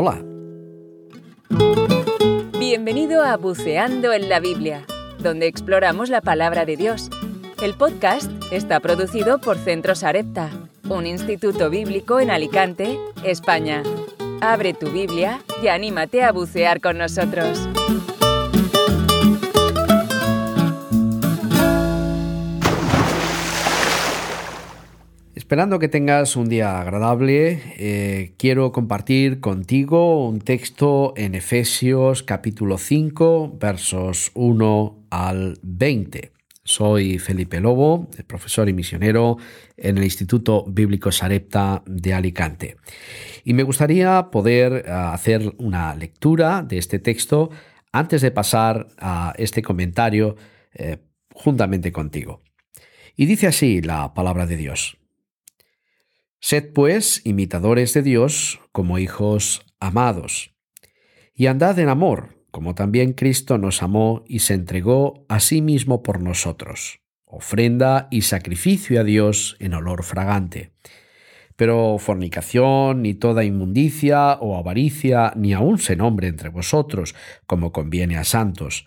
Hola. Bienvenido a Buceando en la Biblia, donde exploramos la palabra de Dios. El podcast está producido por Centro Sarepta, un instituto bíblico en Alicante, España. Abre tu Biblia y anímate a bucear con nosotros. Esperando que tengas un día agradable, eh, quiero compartir contigo un texto en Efesios capítulo 5, versos 1 al 20. Soy Felipe Lobo, profesor y misionero en el Instituto Bíblico Sarepta de Alicante. Y me gustaría poder eh, hacer una lectura de este texto antes de pasar a este comentario eh, juntamente contigo. Y dice así la palabra de Dios. Sed pues imitadores de Dios como hijos amados, y andad en amor, como también Cristo nos amó y se entregó a sí mismo por nosotros, ofrenda y sacrificio a Dios en olor fragante. Pero fornicación, ni toda inmundicia o avaricia, ni aun se nombre entre vosotros, como conviene a santos,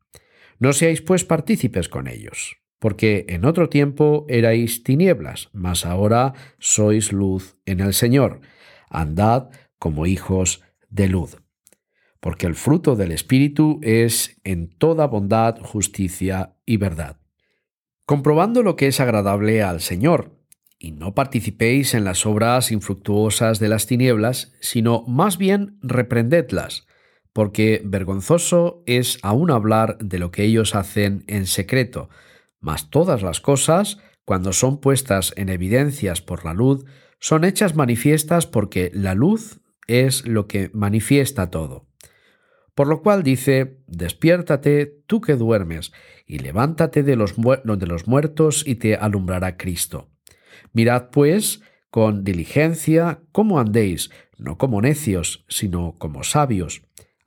No seáis pues partícipes con ellos, porque en otro tiempo erais tinieblas, mas ahora sois luz en el Señor. Andad como hijos de luz. Porque el fruto del Espíritu es en toda bondad, justicia y verdad. Comprobando lo que es agradable al Señor, y no participéis en las obras infructuosas de las tinieblas, sino más bien reprendedlas porque vergonzoso es aún hablar de lo que ellos hacen en secreto, mas todas las cosas, cuando son puestas en evidencias por la luz, son hechas manifiestas porque la luz es lo que manifiesta todo. Por lo cual dice, despiértate tú que duermes, y levántate de los, de los muertos y te alumbrará Cristo. Mirad pues con diligencia cómo andéis, no como necios, sino como sabios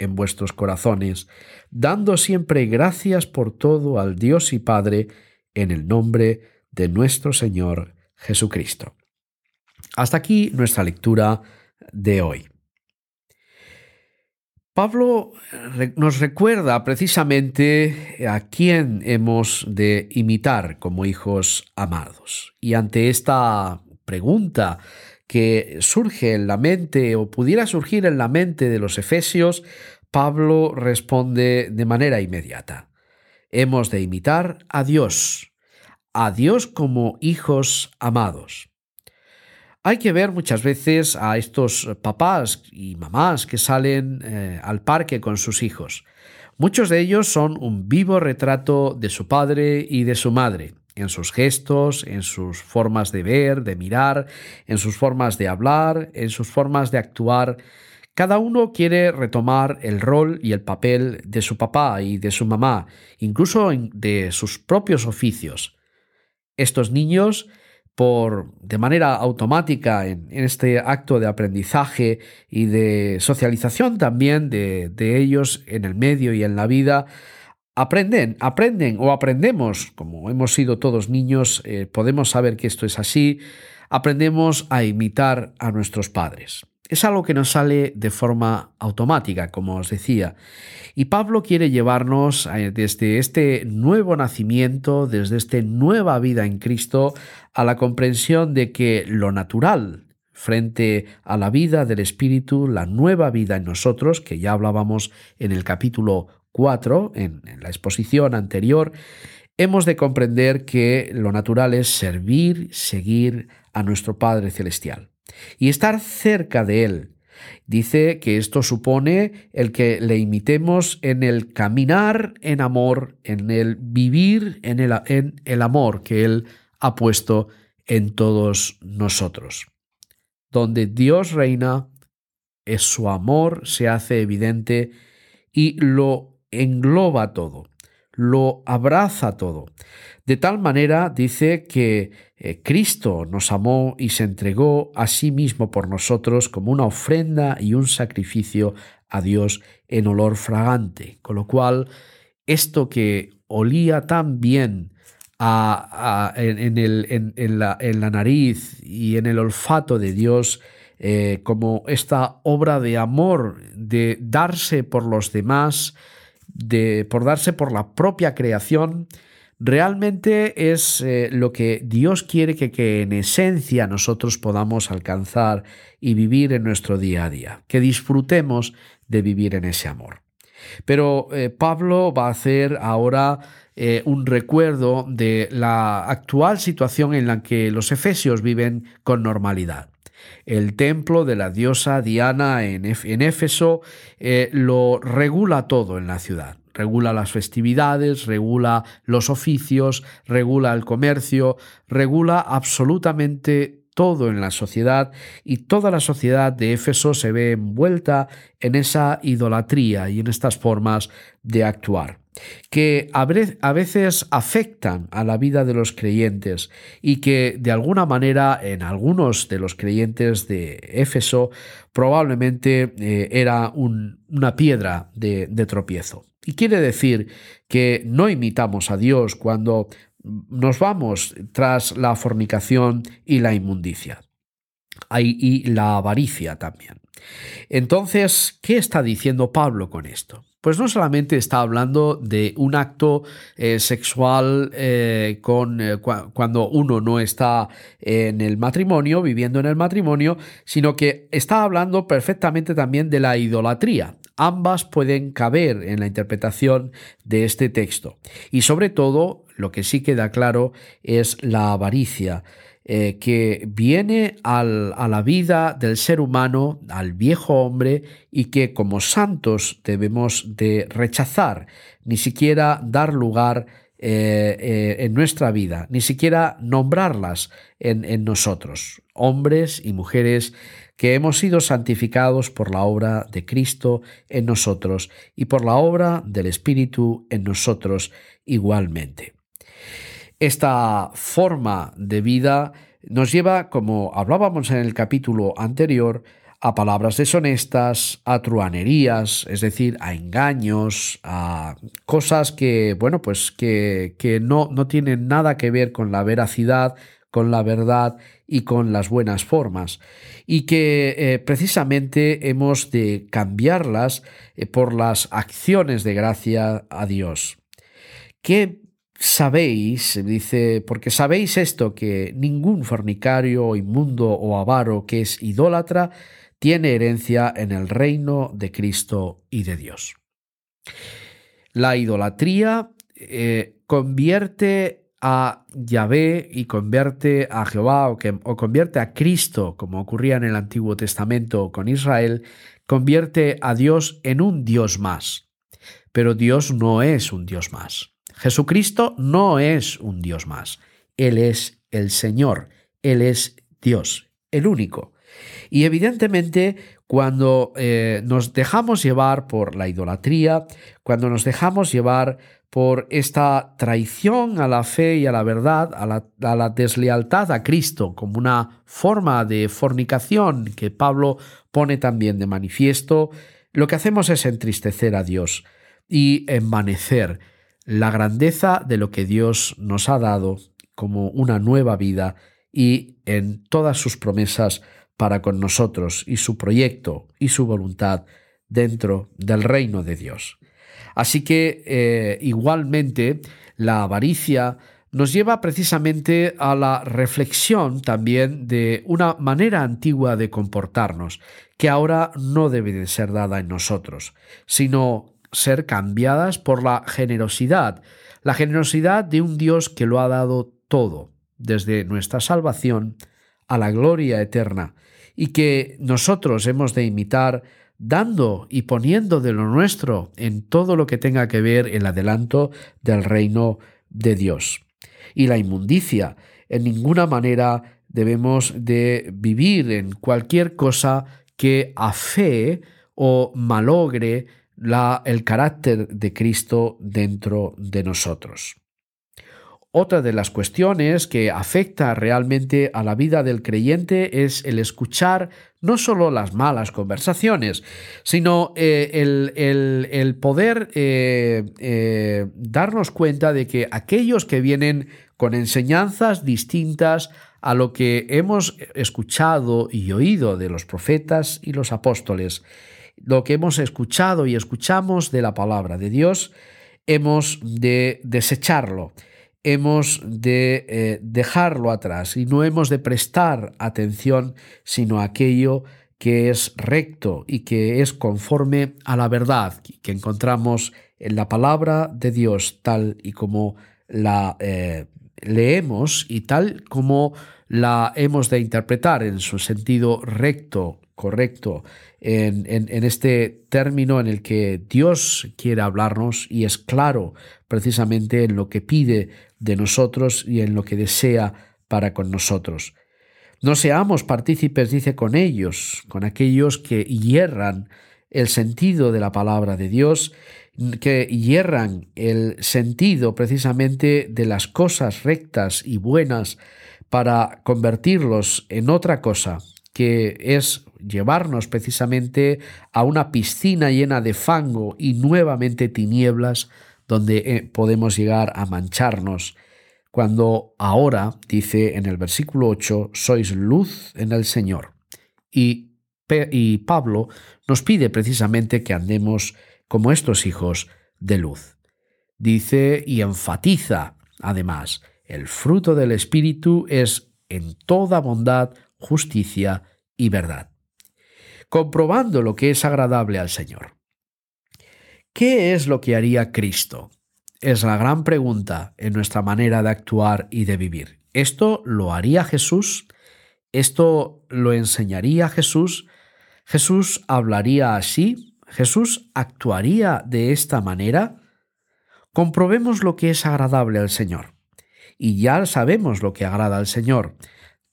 en vuestros corazones, dando siempre gracias por todo al Dios y Padre, en el nombre de nuestro Señor Jesucristo. Hasta aquí nuestra lectura de hoy. Pablo nos recuerda precisamente a quién hemos de imitar como hijos amados. Y ante esta pregunta que surge en la mente o pudiera surgir en la mente de los efesios, Pablo responde de manera inmediata. Hemos de imitar a Dios, a Dios como hijos amados. Hay que ver muchas veces a estos papás y mamás que salen eh, al parque con sus hijos. Muchos de ellos son un vivo retrato de su padre y de su madre en sus gestos, en sus formas de ver, de mirar, en sus formas de hablar, en sus formas de actuar. Cada uno quiere retomar el rol y el papel de su papá y de su mamá, incluso de sus propios oficios. Estos niños, por de manera automática en, este acto de aprendizaje y de socialización también de, de ellos en el medio y en la vida, aprenden, aprenden o aprendemos, como hemos sido todos niños, eh, podemos saber que esto es así, aprendemos a imitar a nuestros padres. Es algo que nos sale de forma automática, como os decía. Y Pablo quiere llevarnos eh, desde este nuevo nacimiento, desde esta nueva vida en Cristo, a la comprensión de que lo natural frente a la vida del Espíritu, la nueva vida en nosotros, que ya hablábamos en el capítulo 4, en, en la exposición anterior, hemos de comprender que lo natural es servir, seguir a nuestro Padre Celestial y estar cerca de Él. Dice que esto supone el que le imitemos en el caminar en amor, en el vivir en el, en el amor que Él ha puesto en todos nosotros. Donde Dios reina, es su amor se hace evidente y lo engloba todo, lo abraza todo. De tal manera dice que eh, Cristo nos amó y se entregó a sí mismo por nosotros como una ofrenda y un sacrificio a Dios en olor fragante. Con lo cual, esto que olía tan bien la, en, la, nariz y en el olfato de Dios, eh, como esta obra de amor, de darse por los demás, de, por darse por la propia creación, realmente es eh, lo que Dios quiere que, en esencia nosotros podamos alcanzar y vivir en nuestro día a día, que disfrutemos de vivir en ese amor. Pero eh, Pablo va a hacer ahora un recuerdo de la actual situación en la que los efesios viven con normalidad. El templo de la diosa Diana en, Éfeso eh, lo regula todo en la ciudad. Regula las festividades, regula los oficios, regula el comercio, regula absolutamente todo en la sociedad y toda la sociedad de Éfeso se ve envuelta en esa idolatría y en estas formas de actuar que a veces afectan a la vida de los creyentes y que de alguna manera en algunos de los creyentes de Éfeso probablemente eh, era una piedra de, de tropiezo. Y quiere decir que no imitamos a Dios cuando nos vamos tras la fornicación y la inmundicia. Y la avaricia también. Entonces, ¿qué está diciendo Pablo con esto? Pues no solamente está hablando de un acto eh, sexual eh, con, eh, cuando uno no está en el matrimonio, viviendo en el matrimonio, sino que está hablando perfectamente también de la idolatría. Ambas pueden caber en la interpretación de este texto. Y sobre todo, lo que sí queda claro es la avaricia. Eh, que viene a la vida del ser humano, al viejo hombre, y que como santos debemos de rechazar, ni siquiera dar lugar eh, eh, en nuestra vida, ni siquiera nombrarlas en, en nosotros, hombres y mujeres que hemos sido santificados por la obra de Cristo en nosotros y por la obra del Espíritu en nosotros igualmente. Esta forma de vida nos lleva, como hablábamos en el capítulo anterior, a palabras deshonestas, a truanerías, es decir, a engaños, a cosas que, bueno, pues que, que no, no tienen nada que ver con la veracidad, con la verdad y con las buenas formas, y que eh, precisamente hemos de cambiarlas eh, por las acciones de gracia a Dios. ¿Qué sabéis, dice, porque sabéis esto, que ningún fornicario, inmundo o avaro que es idólatra tiene herencia en el reino de Cristo y de Dios. La idolatría eh, convierte a Yahvé y convierte a Jehová o, convierte a Cristo, como ocurría en el Antiguo Testamento con Israel, convierte a Dios en un Dios más. Pero Dios no es un Dios más. Jesucristo no es un Dios más. Él es el Señor. Él es Dios, el único. Y evidentemente cuando eh, nos dejamos llevar por la idolatría, cuando nos dejamos llevar por esta traición a la fe y a la verdad, a la, a la, deslealtad a Cristo, como una forma de fornicación que Pablo pone también de manifiesto, lo que hacemos es entristecer a Dios y envanecer la grandeza de lo que Dios nos ha dado como una nueva vida y en todas sus promesas para con nosotros y su proyecto y su voluntad dentro del reino de Dios. Así que eh, igualmente la avaricia nos lleva precisamente a la reflexión también de una manera antigua de comportarnos, que ahora no debe de ser dada en nosotros, sino ser cambiadas por la generosidad, la generosidad de un Dios que lo ha dado todo, desde nuestra salvación a la gloria eterna, y que nosotros hemos de imitar dando y poniendo de lo nuestro en todo lo que tenga que ver el adelanto del reino de Dios. Y la inmundicia, en ninguna manera debemos de vivir en cualquier cosa que afee o malogre el carácter de Cristo dentro de nosotros. Otra de las cuestiones que afecta realmente a la vida del creyente es el escuchar no solo las malas conversaciones, sino eh, el, poder eh, eh, darnos cuenta de que aquellos que vienen con enseñanzas distintas a lo que hemos escuchado y oído de los profetas y los apóstoles, lo que hemos escuchado y escuchamos de la palabra de Dios, hemos de desecharlo hemos de eh, dejarlo atrás y no hemos de prestar atención sino a aquello que es recto y que es conforme a la verdad que encontramos en la palabra de Dios tal y como la eh, leemos y tal como la hemos de interpretar en su sentido recto, correcto, en, este término en el que Dios quiere hablarnos y es claro precisamente en lo que pide de nosotros y en lo que desea para con nosotros. No seamos partícipes, dice, con ellos, con aquellos que hierran el sentido de la palabra de Dios, que hierran el sentido precisamente de las cosas rectas y buenas para convertirlos en otra cosa, que es llevarnos precisamente a una piscina llena de fango y nuevamente tinieblas donde eh, podemos llegar a mancharnos, cuando ahora, dice en el versículo 8, sois luz en el Señor. Y, y Pablo nos pide precisamente que andemos como estos hijos de luz. Dice y enfatiza, además, el fruto del Espíritu es en toda bondad, justicia y verdad, comprobando lo que es agradable al Señor. ¿Qué es lo que haría Cristo? Es la gran pregunta en nuestra manera de actuar y de vivir. ¿Esto lo haría Jesús? ¿Esto lo enseñaría Jesús? ¿Jesús hablaría así? ¿Jesús actuaría de esta manera? Comprobemos lo que es agradable al Señor. Y ya sabemos lo que agrada al Señor.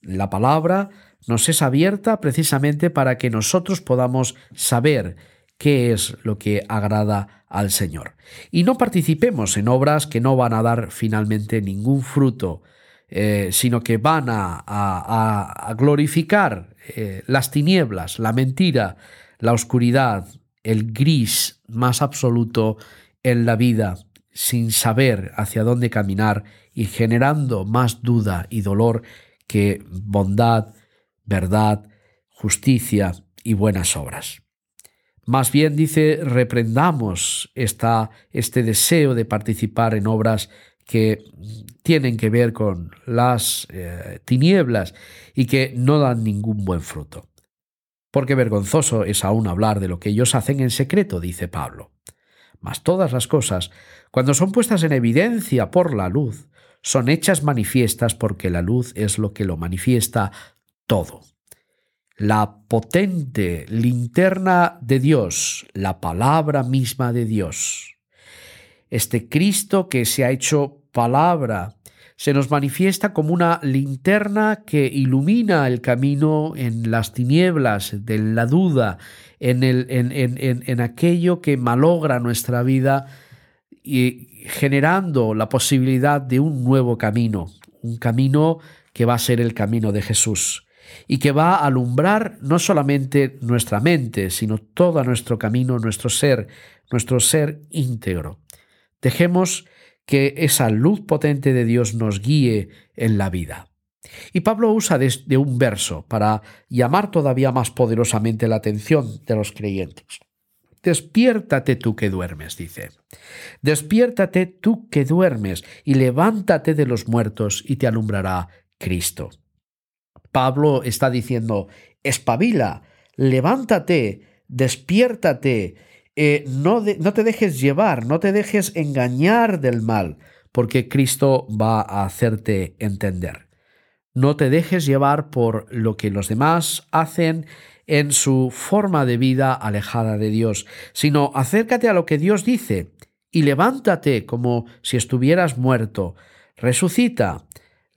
La palabra nos es abierta precisamente para que nosotros podamos saber qué es lo que agrada al Señor. Y no participemos en obras que no van a dar finalmente ningún fruto, eh, sino que van a, glorificar eh, las tinieblas, la mentira, la oscuridad, el gris más absoluto en la vida, sin saber hacia dónde caminar y generando más duda y dolor que bondad, verdad, justicia y buenas obras. Más bien dice, reprendamos esta, este deseo de participar en obras que tienen que ver con las eh, tinieblas y que no dan ningún buen fruto. Porque vergonzoso es aún hablar de lo que ellos hacen en secreto, dice Pablo. Mas todas las cosas, cuando son puestas en evidencia por la luz, son hechas manifiestas porque la luz es lo que lo manifiesta todo la potente linterna de Dios, la palabra misma de Dios. Este Cristo que se ha hecho palabra se nos manifiesta como una linterna que ilumina el camino en las tinieblas de la duda, en, en, en, en aquello que malogra nuestra vida y generando la posibilidad de un nuevo camino, un camino que va a ser el camino de Jesús y que va a alumbrar no solamente nuestra mente, sino todo nuestro camino, nuestro ser, nuestro ser íntegro. Dejemos que esa luz potente de Dios nos guíe en la vida. Y Pablo usa de, un verso para llamar todavía más poderosamente la atención de los creyentes. Despiértate tú que duermes, dice. Despiértate tú que duermes y levántate de los muertos y te alumbrará Cristo. Pablo está diciendo, espabila, levántate, despiértate, eh, no, no te dejes llevar, no te dejes engañar del mal, porque Cristo va a hacerte entender. No te dejes llevar por lo que los demás hacen en su forma de vida alejada de Dios, sino acércate a lo que Dios dice y levántate como si estuvieras muerto, resucita,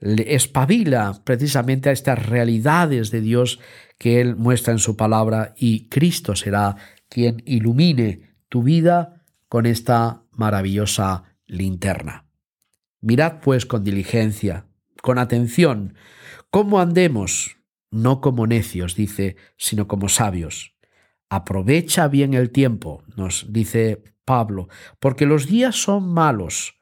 espabila precisamente a estas realidades de Dios que Él muestra en su palabra y Cristo será quien ilumine tu vida con esta maravillosa linterna. Mirad pues con diligencia, con atención, cómo andemos, no como necios, dice, sino como sabios. Aprovecha bien el tiempo, nos dice Pablo, porque los días son malos.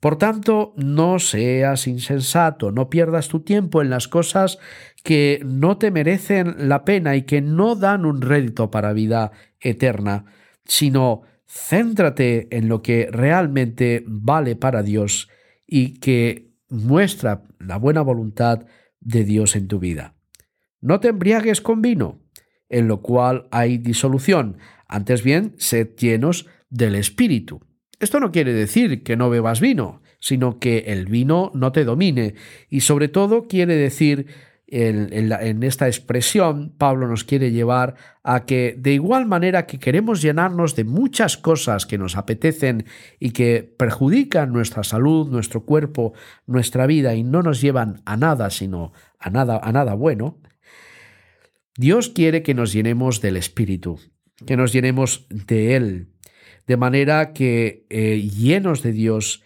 Por tanto, no seas insensato, no pierdas tu tiempo en las cosas que no te merecen la pena y que no dan un rédito para vida eterna, sino céntrate en lo que realmente vale para Dios y que muestra la buena voluntad de Dios en tu vida. No te embriagues con vino, en lo cual hay disolución, antes bien, sed llenos del Espíritu. Esto no quiere decir que no bebas vino, sino que el vino no te domine, y sobre todo quiere decir en, esta expresión, Pablo nos quiere llevar a que de igual manera que queremos llenarnos de muchas cosas que nos apetecen y que perjudican nuestra salud, nuestro cuerpo, nuestra vida y no nos llevan a nada, sino a nada, a nada bueno, Dios quiere que nos llenemos del Espíritu, que nos llenemos de Él, de manera que eh, llenos de Dios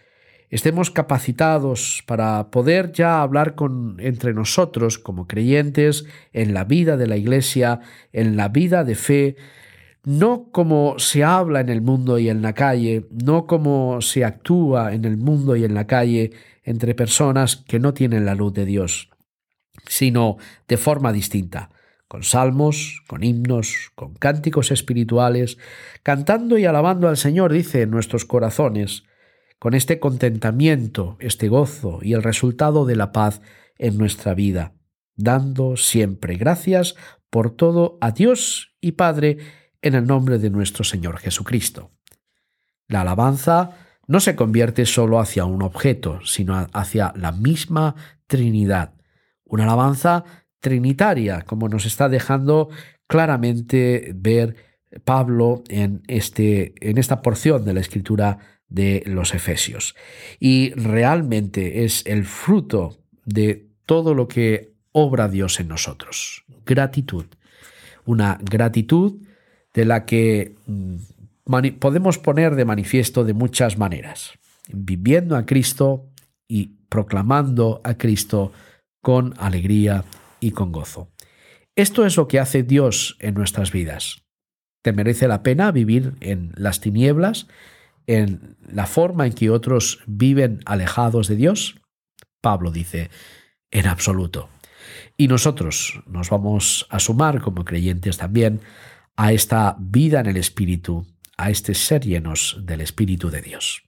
estemos capacitados para poder ya hablar con, entre nosotros como creyentes en la vida de la Iglesia, en la vida de fe, no como se habla en el mundo y en la calle, no como se actúa en el mundo y en la calle entre personas que no tienen la luz de Dios, sino de forma distinta, con salmos, con himnos, con cánticos espirituales, cantando y alabando al Señor, dice, en nuestros corazones, con este contentamiento, este gozo y el resultado de la paz en nuestra vida, dando siempre gracias por todo a Dios y Padre en el nombre de nuestro Señor Jesucristo. La alabanza no se convierte solo hacia un objeto, sino hacia la misma Trinidad. Una alabanza trinitaria, como nos está dejando claramente ver Pablo en, este, en esta porción de la Escritura de los Efesios. Y realmente es el fruto de todo lo que obra Dios en nosotros. Gratitud. Una gratitud de la que mm, podemos poner de manifiesto de muchas maneras. Viviendo a Cristo y proclamando a Cristo con alegría y con gozo. Esto es lo que hace Dios en nuestras vidas. ¿Te merece la pena vivir en las tinieblas en la forma en que otros viven alejados de Dios? Pablo dice, en absoluto. Y nosotros nos vamos a sumar como creyentes también a esta vida en el Espíritu, a este ser llenos del Espíritu de Dios.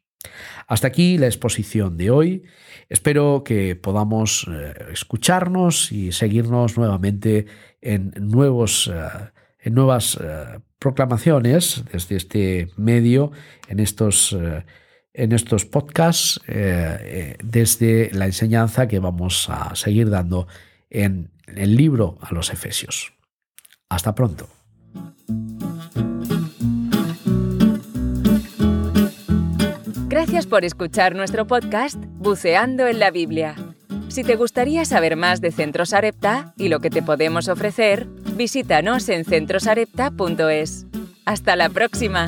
Hasta aquí la exposición de hoy. Espero que podamos eh, escucharnos y seguirnos nuevamente en, nuevos, eh, en nuevas eh, proclamaciones desde este medio en estos, en estos podcasts, desde la enseñanza que vamos a seguir dando en el libro a los Efesios. Hasta pronto. Gracias por escuchar nuestro podcast Buceando en la Biblia. Si te gustaría saber más de Centros Arepta y lo que te podemos ofrecer, visítanos en centrosarepta.es. ¡Hasta la próxima!